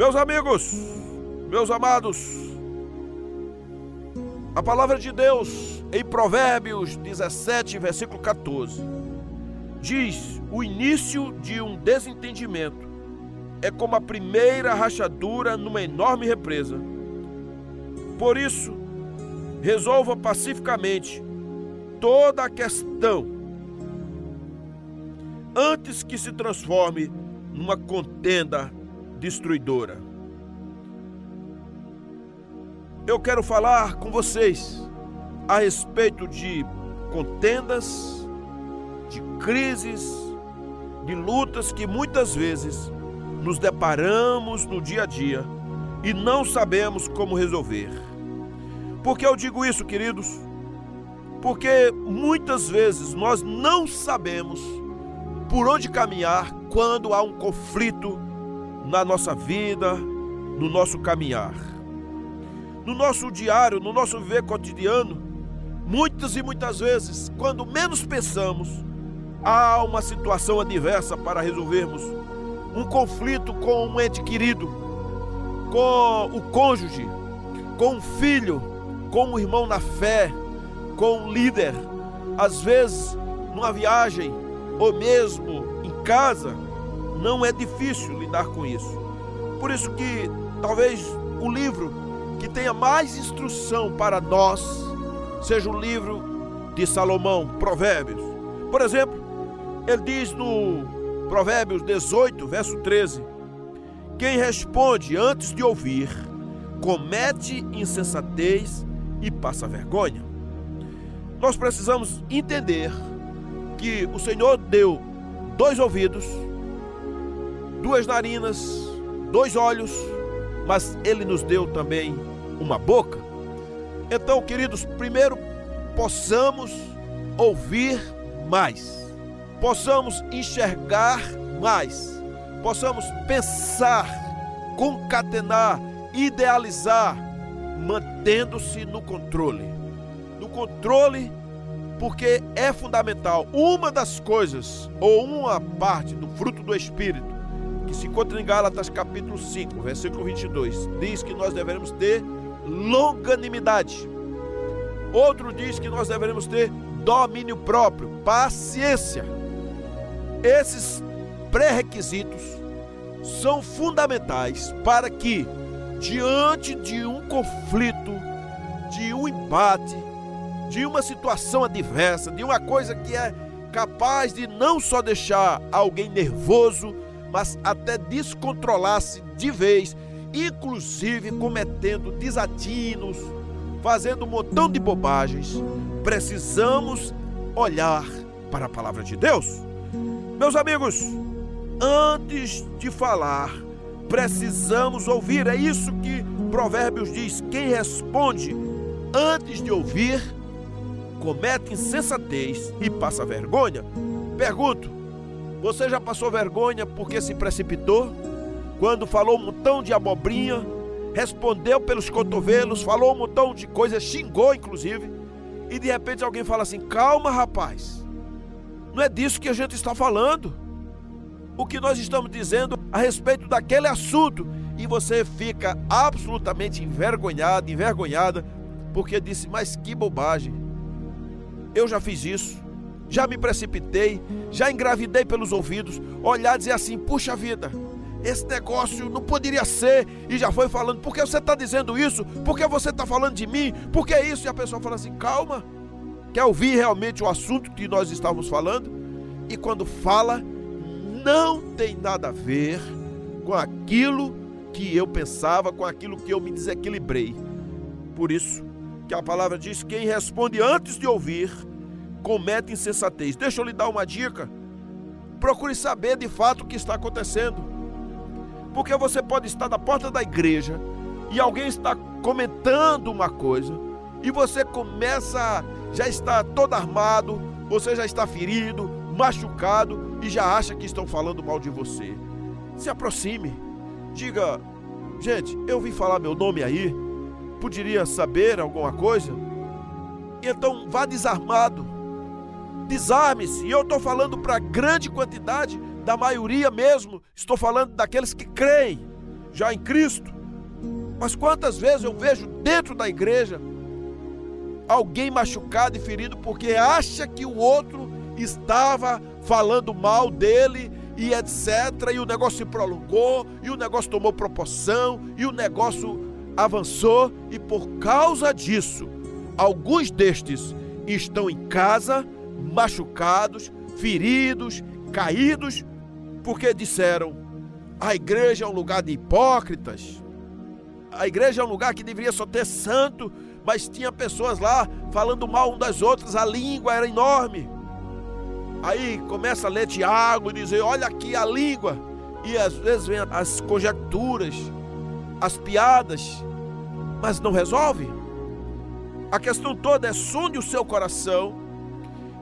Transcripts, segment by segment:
Meus amigos, meus amados, a palavra de Deus em Provérbios 17, versículo 14, diz: o início de um desentendimento é como a primeira rachadura numa enorme represa. Por isso, resolva pacificamente toda a questão antes que se transforme numa contenda destruidora. Eu quero falar com vocês a respeito de contendas, de crises, de lutas que muitas vezes nos deparamos no dia a dia e não sabemos como resolver. Por que eu digo isso, queridos? Porque muitas vezes nós não sabemos por onde caminhar quando há um conflito na nossa vida, no nosso caminhar. No nosso diário, no nosso viver cotidiano, muitas e muitas vezes, quando menos pensamos, há uma situação adversa para resolvermos. Um conflito com um ente querido, com o cônjuge, com um filho, com um irmão na fé, com um líder. Às vezes, numa viagem ou mesmo em casa, não é difícil lidar com isso. Por isso que talvez o livro que tenha mais instrução para nós seja o livro de Salomão, Provérbios. Por exemplo, ele diz no Provérbios 18, verso 13: Quem responde antes de ouvir, comete insensatez e passa vergonha. Nós precisamos entender que o Senhor deu dois ouvidos, duas narinas, dois olhos, mas Ele nos deu também uma boca. Então, queridos, primeiro possamos ouvir mais, possamos enxergar mais, possamos pensar, concatenar, idealizar, mantendo-se no controle. No controle, porque é fundamental. Uma das coisas, ou uma parte do fruto do Espírito, que se encontra em Gálatas capítulo 5, versículo 22, diz que nós devemos ter longanimidade. Outro diz que nós devemos ter domínio próprio, paciência. Esses pré-requisitos são fundamentais para que, diante de um conflito, de um empate, de uma situação adversa, de uma coisa que é capaz de não só deixar alguém nervoso, mas até descontrolar-se de vez, inclusive cometendo desatinos, fazendo um montão de bobagens, precisamos olhar para a palavra de Deus. Meus amigos, antes de falar, precisamos ouvir. É isso que Provérbios diz: quem responde antes de ouvir, comete insensatez e passa vergonha. Pergunto: você já passou vergonha porque se precipitou? Quando falou um montão de abobrinha, respondeu pelos cotovelos, falou um montão de coisas, xingou inclusive, e de repente alguém fala assim: calma, rapaz, não é disso que a gente está falando. O que nós estamos dizendo a respeito daquele assunto, e você fica absolutamente envergonhado, envergonhada, porque disse: mas que bobagem, eu já fiz isso, já me precipitei, já engravidei pelos ouvidos, olhar e dizer assim: puxa vida esse negócio não poderia ser, e já foi falando, por que você está dizendo isso? Por que você está falando de mim? Por que isso? E a pessoa fala assim, calma, quer ouvir realmente o assunto que nós estávamos falando? E quando fala, não tem nada a ver com aquilo que eu pensava, com aquilo que eu me desequilibrei. Por isso que a palavra diz: quem responde antes de ouvir, comete insensatez. Deixa eu lhe dar uma dica. Procure saber de fato o que está acontecendo. Porque você pode estar na porta da igreja e alguém está comentando uma coisa e você começa, já está todo armado, você já está ferido, machucado e já acha que estão falando mal de você. Se aproxime, diga: gente, eu vim falar meu nome aí, poderia saber alguma coisa? Então vá desarmado, desarme-se. E eu estou falando para grande quantidade da maioria mesmo, estou falando daqueles que creem. já em Cristo. Mas quantas vezes eu vejo dentro da igreja alguém machucado e ferido porque acha que o outro estava falando mal dele e etc. E o negócio se prolongou, e o negócio tomou proporção, e o negócio avançou, e por causa disso, alguns destes estão em casa, machucados, feridos, caídos, porque disseram: a igreja é um lugar de hipócritas, a igreja é um lugar que deveria só ter santo, mas tinha pessoas lá falando mal um das outras, a língua era enorme. Aí começa a ler Tiago e dizer: olha aqui a língua. E às vezes vem as conjecturas, as piadas, mas não resolve. A questão toda é sonde o seu coração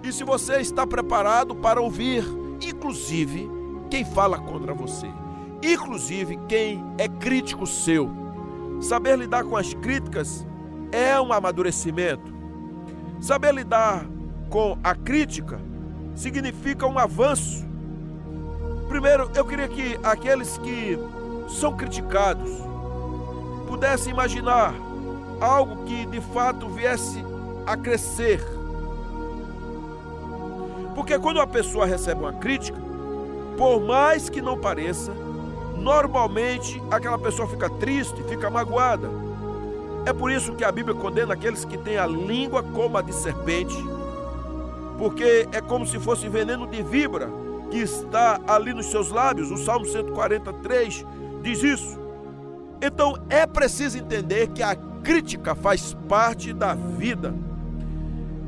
e se você está preparado para ouvir, inclusive, quem fala contra você, inclusive quem é crítico seu. Saber lidar com as críticas é um amadurecimento. Saber lidar com a crítica significa um avanço. Primeiro, eu queria que aqueles que são criticados pudessem imaginar algo que de fato viesse a crescer. Porque quando uma pessoa recebe uma crítica, por mais que não pareça, normalmente aquela pessoa fica triste, fica magoada. É por isso que a Bíblia condena aqueles que têm a língua como a de serpente porque é como se fosse veneno de vibra que está ali nos seus lábios. O Salmo 143 diz isso. Então é preciso entender que a crítica faz parte da vida.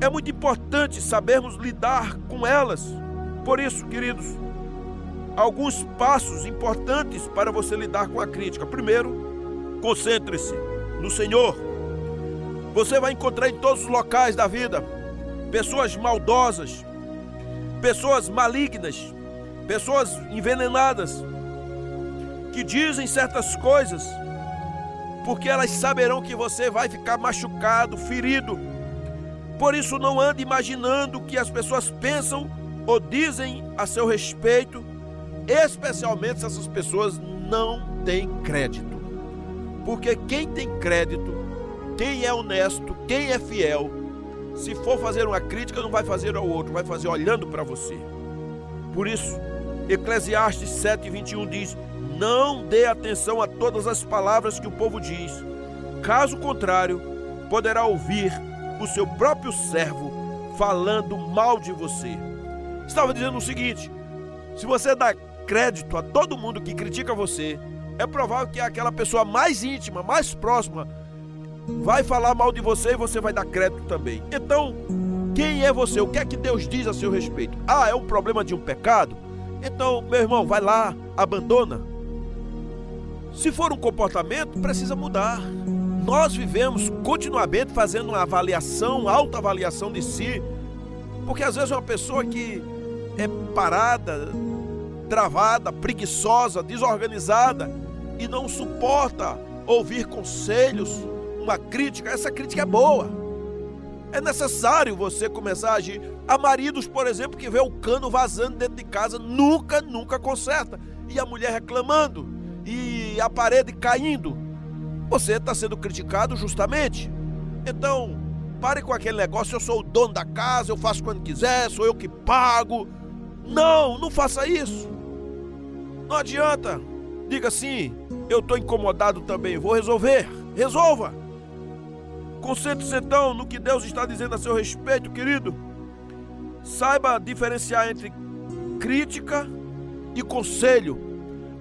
É muito importante sabermos lidar com elas. Por isso, queridos, alguns passos importantes para você lidar com a crítica. Primeiro, concentre-se no Senhor. Você vai encontrar em todos os locais da vida pessoas maldosas, pessoas malignas, pessoas envenenadas, que dizem certas coisas, porque elas saberão que você vai ficar machucado, ferido. Por isso, não ande imaginando o que as pessoas pensam ou dizem a seu respeito, especialmente se essas pessoas não têm crédito. Porque quem tem crédito, quem é honesto, quem é fiel, se for fazer uma crítica, não vai fazer ao outro, vai fazer olhando para você. Por isso, Eclesiastes 7:21 diz: Não dê atenção a todas as palavras que o povo diz. Caso contrário, poderá ouvir o seu próprio servo falando mal de você. Estava dizendo o seguinte: se você dá crédito a todo mundo que critica você, é provável que aquela pessoa mais íntima, mais próxima, vai falar mal de você e você vai dar crédito também. Então, quem é você? O que é que Deus diz a seu respeito? Ah, é um problema de um pecado? Então, meu irmão, vai lá, abandona. Se for um comportamento, precisa mudar. Nós vivemos continuamente fazendo uma avaliação, autoavaliação de si, porque às vezes uma pessoa que é parada, travada, preguiçosa, desorganizada e não suporta ouvir conselhos, uma crítica, essa crítica é boa. É necessário você começar a agir. Há maridos, por exemplo, que vê o cano vazando dentro de casa, nunca, nunca conserta. E a mulher reclamando, e a parede caindo. Você está sendo criticado justamente. Então, pare com aquele negócio, eu sou o dono da casa, eu faço quando quiser, sou eu que pago. Não, não faça isso. Não adianta. Diga assim, eu estou incomodado também, vou resolver. Resolva. Concentre-se então no que Deus está dizendo a seu respeito, querido. Saiba diferenciar entre crítica e conselho.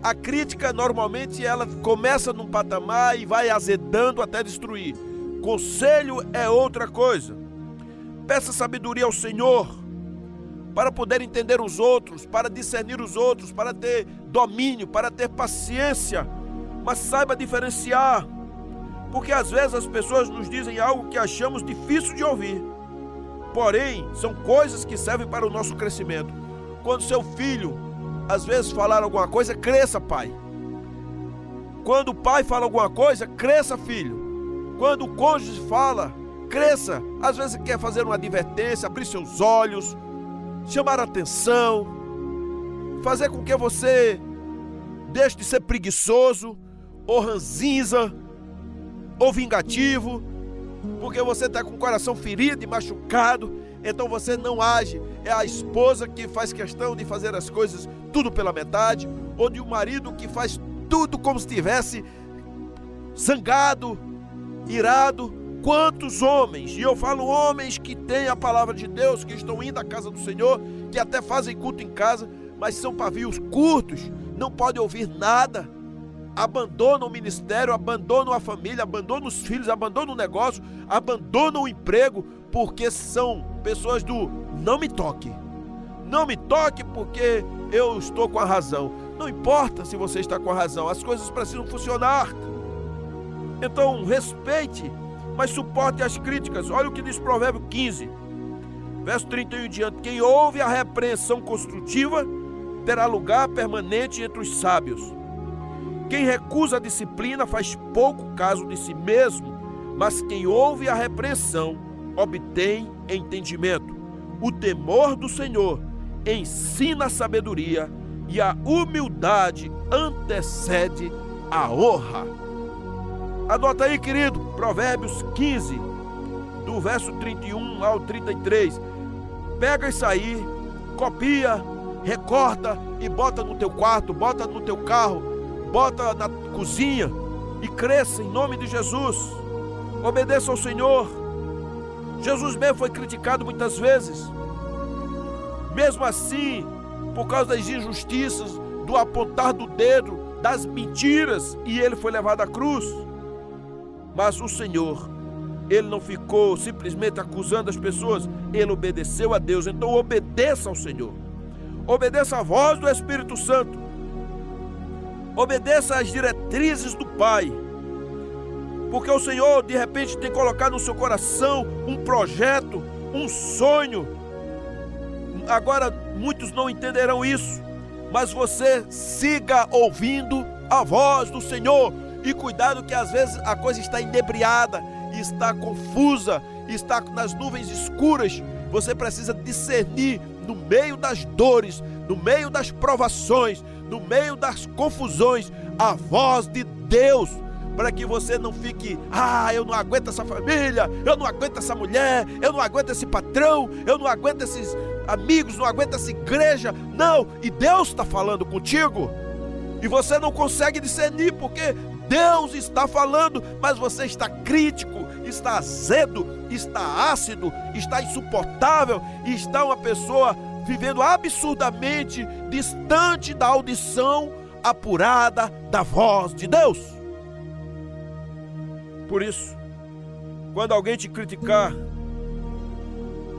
A crítica normalmente ela começa num patamar e vai azedando até destruir. Conselho é outra coisa. Peça sabedoria ao Senhor para poder entender os outros, para discernir os outros, para ter domínio, para ter paciência. Mas saiba diferenciar porque às vezes as pessoas nos dizem algo que achamos difícil de ouvir. Porém, são coisas que servem para o nosso crescimento. Quando seu filho às vezes falar alguma coisa, cresça, pai. Quando o pai fala alguma coisa, cresça, filho. Quando o cônjuge fala, cresça. Às vezes quer fazer uma advertência, abrir seus olhos, chamar atenção, fazer com que você deixe de ser preguiçoso, ou ranzinza, ou vingativo, porque você está com o coração ferido e machucado, então você não age. É a esposa que faz questão de fazer as coisas tudo pela metade, ou de um marido que faz tudo como se estivesse zangado, irado. Quantos homens, e eu falo homens que têm a palavra de Deus, que estão indo à casa do Senhor, que até fazem culto em casa, mas são pavios curtos, não podem ouvir nada, abandonam o ministério, abandonam a família, abandonam os filhos, abandonam o negócio, abandonam o emprego, porque são pessoas do não me toque. Não me toque porque eu estou com a razão. Não importa se você está com a razão, as coisas precisam funcionar. Então, respeite, mas suporte as críticas. Olha o que diz Provérbio 15, verso 31 em diante: Quem ouve a repreensão construtiva terá lugar permanente entre os sábios. Quem recusa a disciplina faz pouco caso de si mesmo, mas quem ouve a repreensão obtém entendimento. O temor do Senhor ensina a sabedoria e a humildade antecede a honra. Adota aí, querido, Provérbios 15, do verso 31 ao 33. Pega isso aí, copia, recorta e bota no teu quarto, bota no teu carro, bota na cozinha e cresça em nome de Jesus. Obedeça ao Senhor. Jesus mesmo foi criticado muitas vezes. Mesmo assim, por causa das injustiças, do apontar do dedo, das mentiras, e ele foi levado à cruz. Mas o Senhor, ele não ficou simplesmente acusando as pessoas, ele obedeceu a Deus. Então obedeça ao Senhor. Obedeça a voz do Espírito Santo. Obedeça às diretrizes do Pai. Porque o Senhor, de repente, tem colocado no seu coração um projeto, um sonho. Agora, muitos não entenderão isso, mas você siga ouvindo a voz do Senhor e cuidado que às vezes a coisa está inebriada, está confusa, está nas nuvens escuras. Você precisa discernir no meio das dores, no meio das provações, no meio das confusões, a voz de Deus para que você não fique, ah, eu não aguento essa família, eu não aguento essa mulher, eu não aguento esse patrão, eu não aguento esses amigos, não aguento essa igreja. Não, e Deus está falando contigo. E você não consegue discernir porque Deus está falando, mas você está crítico, está azedo, está ácido, está insuportável está uma pessoa vivendo absurdamente distante da audição apurada da voz de Deus. Por isso, quando alguém te criticar,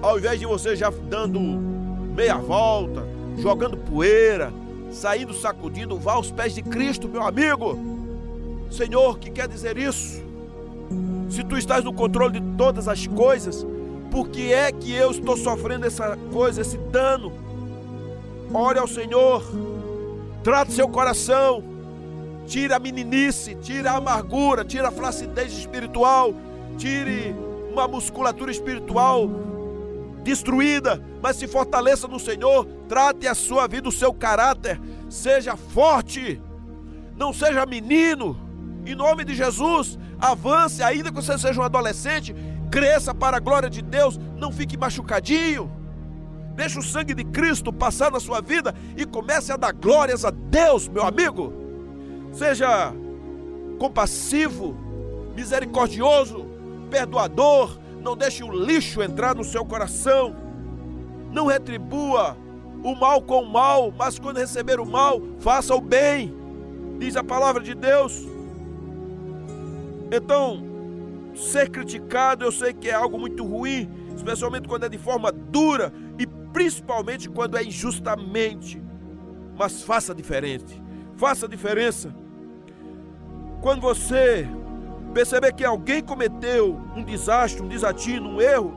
ao invés de você já dando meia volta, jogando poeira, saindo sacudindo, vá aos pés de Cristo, meu amigo. Senhor, que quer dizer isso? Se tu estás no controle de todas as coisas, por que é que eu estou sofrendo essa coisa, esse dano? Ore ao Senhor, trate seu coração, tire a meninice, tire a amargura, tire a flacidez espiritual, tire uma musculatura espiritual destruída, mas se fortaleça no Senhor, trate a sua vida, o seu caráter, seja forte, não seja menino em nome de Jesus, avance, ainda que você seja um adolescente, cresça para a glória de Deus, não fique machucadinho. Deixe o sangue de Cristo passar na sua vida e comece a dar glórias a Deus, meu amigo. Seja compassivo, misericordioso, perdoador, não deixe o lixo entrar no seu coração. Não retribua o mal com o mal, mas quando receber o mal, faça o bem. Diz a palavra de Deus. Então, ser criticado eu sei que é algo muito ruim, especialmente quando é de forma dura e principalmente quando é injustamente. Mas faça diferente, faça diferença. Quando você perceber que alguém cometeu um desastre, um desatino, um erro,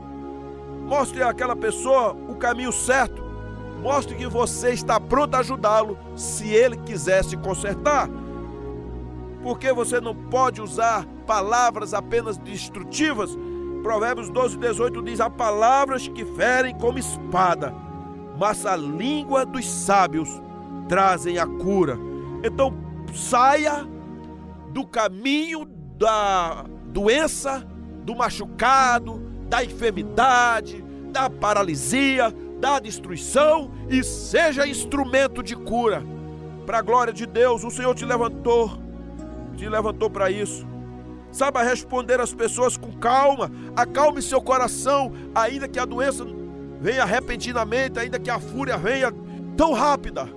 mostre àquela pessoa o caminho certo. Mostre que você está pronto a ajudá-lo se ele quiser se consertar. Porque você não pode usar palavras apenas destrutivas. Provérbios 12, 18 diz: Há palavras que ferem como espada, mas a língua dos sábios trazem a cura. Então saia do caminho da doença, do machucado, da enfermidade, da paralisia, da destruição e seja instrumento de cura. Para a glória de Deus, o Senhor te levantou, te levantou para isso. Saiba responder às pessoas com calma, acalme seu coração, ainda que a doença venha repentinamente, ainda que a fúria venha tão rápida,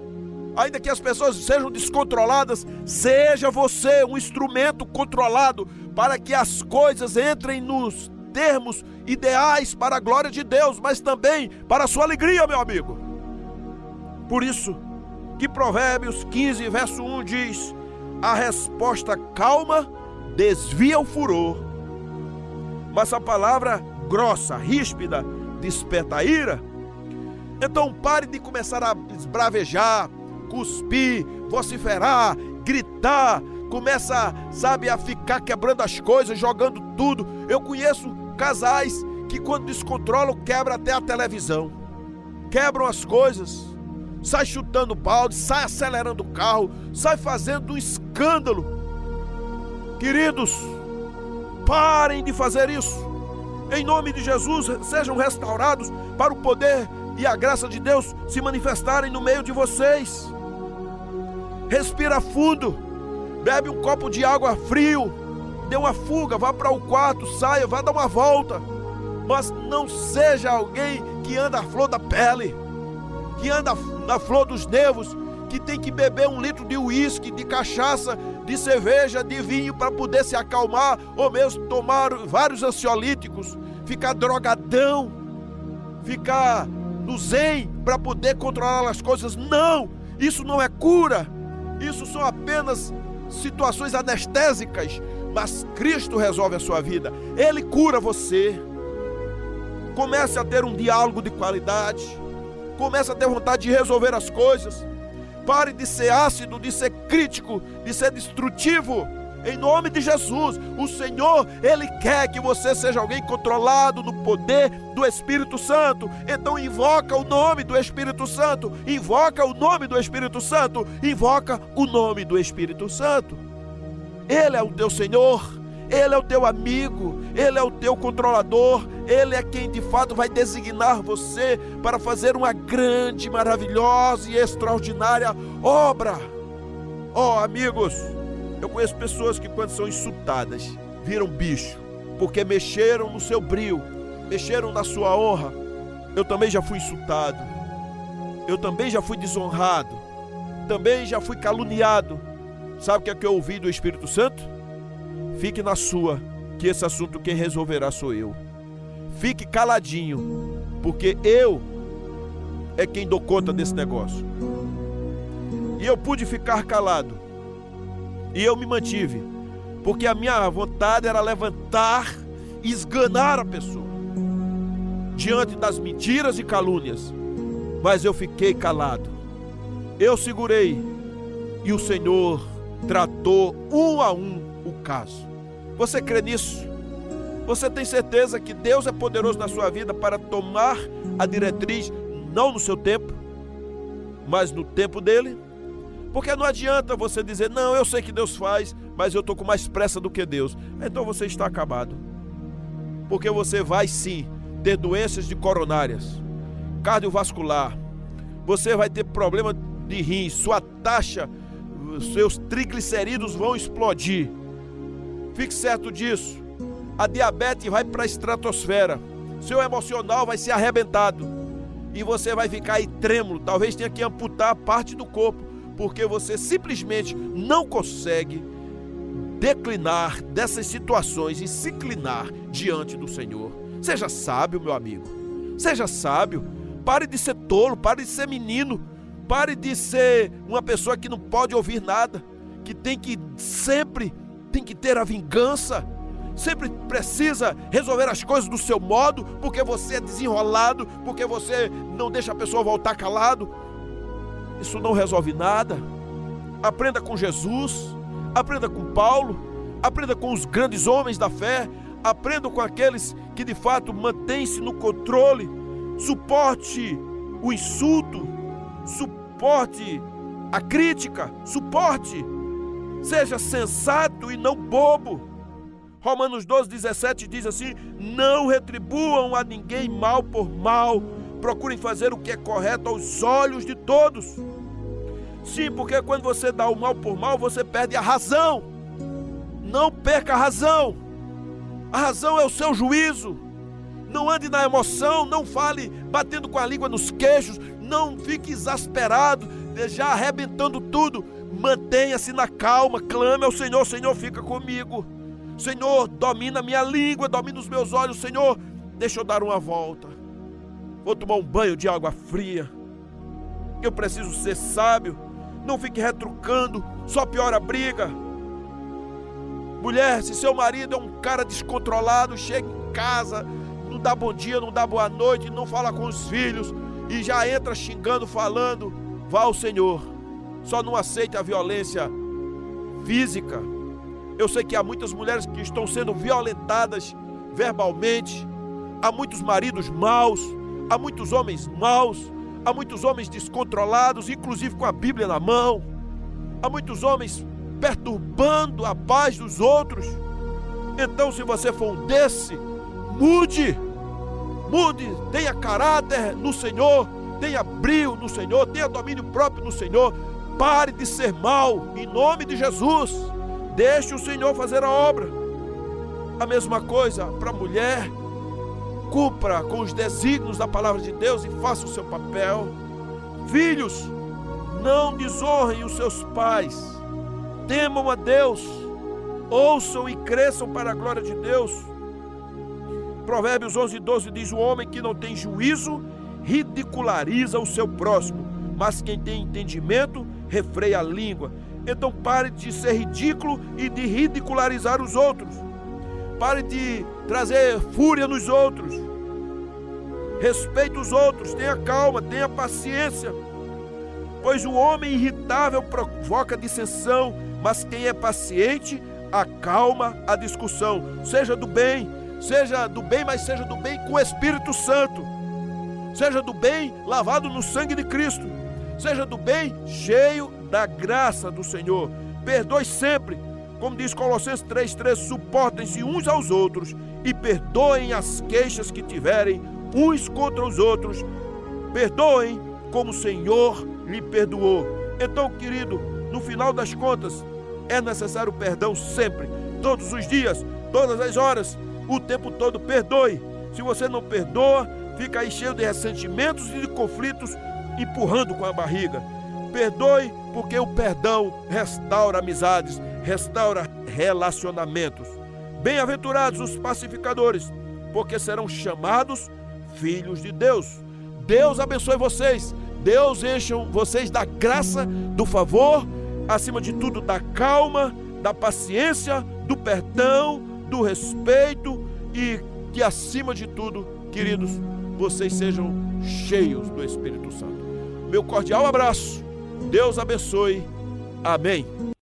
ainda que as pessoas sejam descontroladas, seja você um instrumento controlado para que as coisas entrem nos termos ideais para a glória de Deus, mas também para a sua alegria, meu amigo. Por isso que Provérbios 15, verso 1 diz: A resposta calma desvia o furor, mas a palavra grossa, ríspida, desperta a ira. Então pare de começar a esbravejar, cuspir, vociferar, gritar, começa, sabe, a ficar quebrando as coisas, jogando tudo. Eu conheço Casais que quando descontrolam quebram até a televisão, quebram as coisas, sai chutando balde, sai acelerando o carro, sai fazendo um escândalo. Queridos, parem de fazer isso. Em nome de Jesus, sejam restaurados para o poder e a graça de Deus se manifestarem no meio de vocês. Respira fundo, bebe um copo de água frio dê uma fuga, vá para o quarto, saia, vá dar uma volta. Mas não seja alguém que anda à flor da pele, que anda na flor dos nervos, que tem que beber um litro de uísque, de cachaça, de cerveja, de vinho para poder se acalmar, ou mesmo tomar vários ansiolíticos, ficar drogadão, ficar no zen para poder controlar as coisas. Não! Isso não é cura. Isso são apenas situações anestésicas mas Cristo resolve a sua vida. Ele cura você. Comece a ter um diálogo de qualidade. Comece a ter vontade de resolver as coisas. Pare de ser ácido, de ser crítico, de ser destrutivo. Em nome de Jesus, o Senhor, Ele quer que você seja alguém controlado no poder do Espírito Santo. Então invoca o nome do Espírito Santo, invoca o nome do Espírito Santo, invoca o nome do Espírito Santo. Ele é o teu Senhor, Ele é o teu amigo, Ele é o teu controlador, Ele é quem de fato vai designar você para fazer uma grande, maravilhosa e extraordinária obra. Oh, amigos, eu conheço pessoas que, quando são insultadas, viram bicho, porque mexeram no seu brio, mexeram na sua honra. Eu também já fui insultado, eu também já fui desonrado, também já fui caluniado Sabe o que é que eu ouvi do Espírito Santo? Fique na sua, que esse assunto quem resolverá sou eu. Fique caladinho, porque eu é quem dou conta desse negócio. E eu pude ficar calado. E eu me mantive, porque a minha vontade era levantar e esganar a pessoa diante das mentiras e calúnias. Mas eu fiquei calado. Eu segurei e o Senhor tratou um a um o caso. Você crê nisso? Você tem certeza que Deus é poderoso na sua vida para tomar a diretriz, não no seu tempo, mas no tempo dele? Porque não adianta você dizer, não, eu sei que Deus faz, mas eu estou com mais pressa do que Deus. Então você está acabado. Porque você vai sim ter doenças de coronárias, cardiovascular, você vai ter problema de rins, sua taxa seus triglicerídeos vão explodir. Fique certo disso. A diabetes vai para a estratosfera. Seu emocional vai ser arrebentado. E você vai ficar aí trêmulo. Talvez tenha que amputar parte do corpo. Porque você simplesmente não consegue declinar dessas situações e se inclinar diante do Senhor. Seja sábio, meu amigo. Seja sábio. Pare de ser tolo, pare de ser menino. Pare de ser uma pessoa que não pode ouvir nada, que tem que sempre tem que ter a vingança, sempre precisa resolver as coisas do seu modo, porque você é desenrolado, porque você não deixa a pessoa voltar calado. Isso não resolve nada. Aprenda com Jesus, aprenda com Paulo, aprenda com os grandes homens da fé, aprenda com aqueles que de fato mantêm-se no controle, suporte o insulto, suporte a crítica, suporte, Seja sensato e não bobo. Romanos 12, 17 diz assim: Não retribuam a ninguém mal por mal, procurem fazer o que é correto aos olhos de todos. Sim, porque quando você dá o mal por mal, você perde a razão. Não perca a razão. A razão é o seu juízo. Não ande na emoção, não fale batendo com a língua nos queixos, não fique exasperado, já arrebentando tudo. Mantenha-se na calma, clame ao Senhor, Senhor, fica comigo. Senhor, domina minha língua, domina os meus olhos, Senhor, deixa eu dar uma volta. Vou tomar um banho de água fria. Eu preciso ser sábio. Não fique retrucando, só piora a briga. Mulher, se seu marido é um cara descontrolado, chega em casa, não dá bom dia, não dá boa noite, não fala com os filhos e já entra xingando, falando, vá ao Senhor. Só não aceite a violência física. Eu sei que há muitas mulheres que estão sendo violentadas verbalmente, há muitos maridos maus, há muitos homens maus, há muitos homens descontrolados, inclusive com a Bíblia na mão, há muitos homens perturbando a paz dos outros. Então, se você for um desse, mude, mude, tenha caráter no Senhor, tenha brilho no Senhor, tenha domínio próprio no Senhor. Pare de ser mal, em nome de Jesus. Deixe o Senhor fazer a obra. A mesma coisa para a mulher. Cumpra com os desígnios da palavra de Deus e faça o seu papel. Filhos, não desonrem os seus pais temam a Deus, ouçam e cresçam para a glória de Deus. Provérbios 11, 12 diz: O homem que não tem juízo ridiculariza o seu próximo, mas quem tem entendimento refreia a língua. Então pare de ser ridículo e de ridicularizar os outros. Pare de trazer fúria nos outros. Respeite os outros, tenha calma, tenha paciência. Pois o homem irritável provoca dissensão, mas quem é paciente acalma a discussão, seja do bem, seja do bem, mas seja do bem com o Espírito Santo, seja do bem lavado no sangue de Cristo, seja do bem cheio da graça do Senhor. Perdoe sempre, como diz Colossenses 3,3: suportem-se uns aos outros e perdoem as queixas que tiverem uns contra os outros. Perdoem como o Senhor lhe perdoou. Então, querido, no final das contas, é necessário perdão sempre, todos os dias, todas as horas, o tempo todo. Perdoe. Se você não perdoa, fica aí cheio de ressentimentos e de conflitos, empurrando com a barriga. Perdoe, porque o perdão restaura amizades, restaura relacionamentos. Bem-aventurados os pacificadores, porque serão chamados filhos de Deus. Deus abençoe vocês. Deus encha vocês da graça, do favor acima de tudo, da calma, da paciência, do perdão, do respeito e que, acima de tudo, queridos, vocês sejam cheios do Espírito Santo. Meu cordial abraço. Deus abençoe. Amém.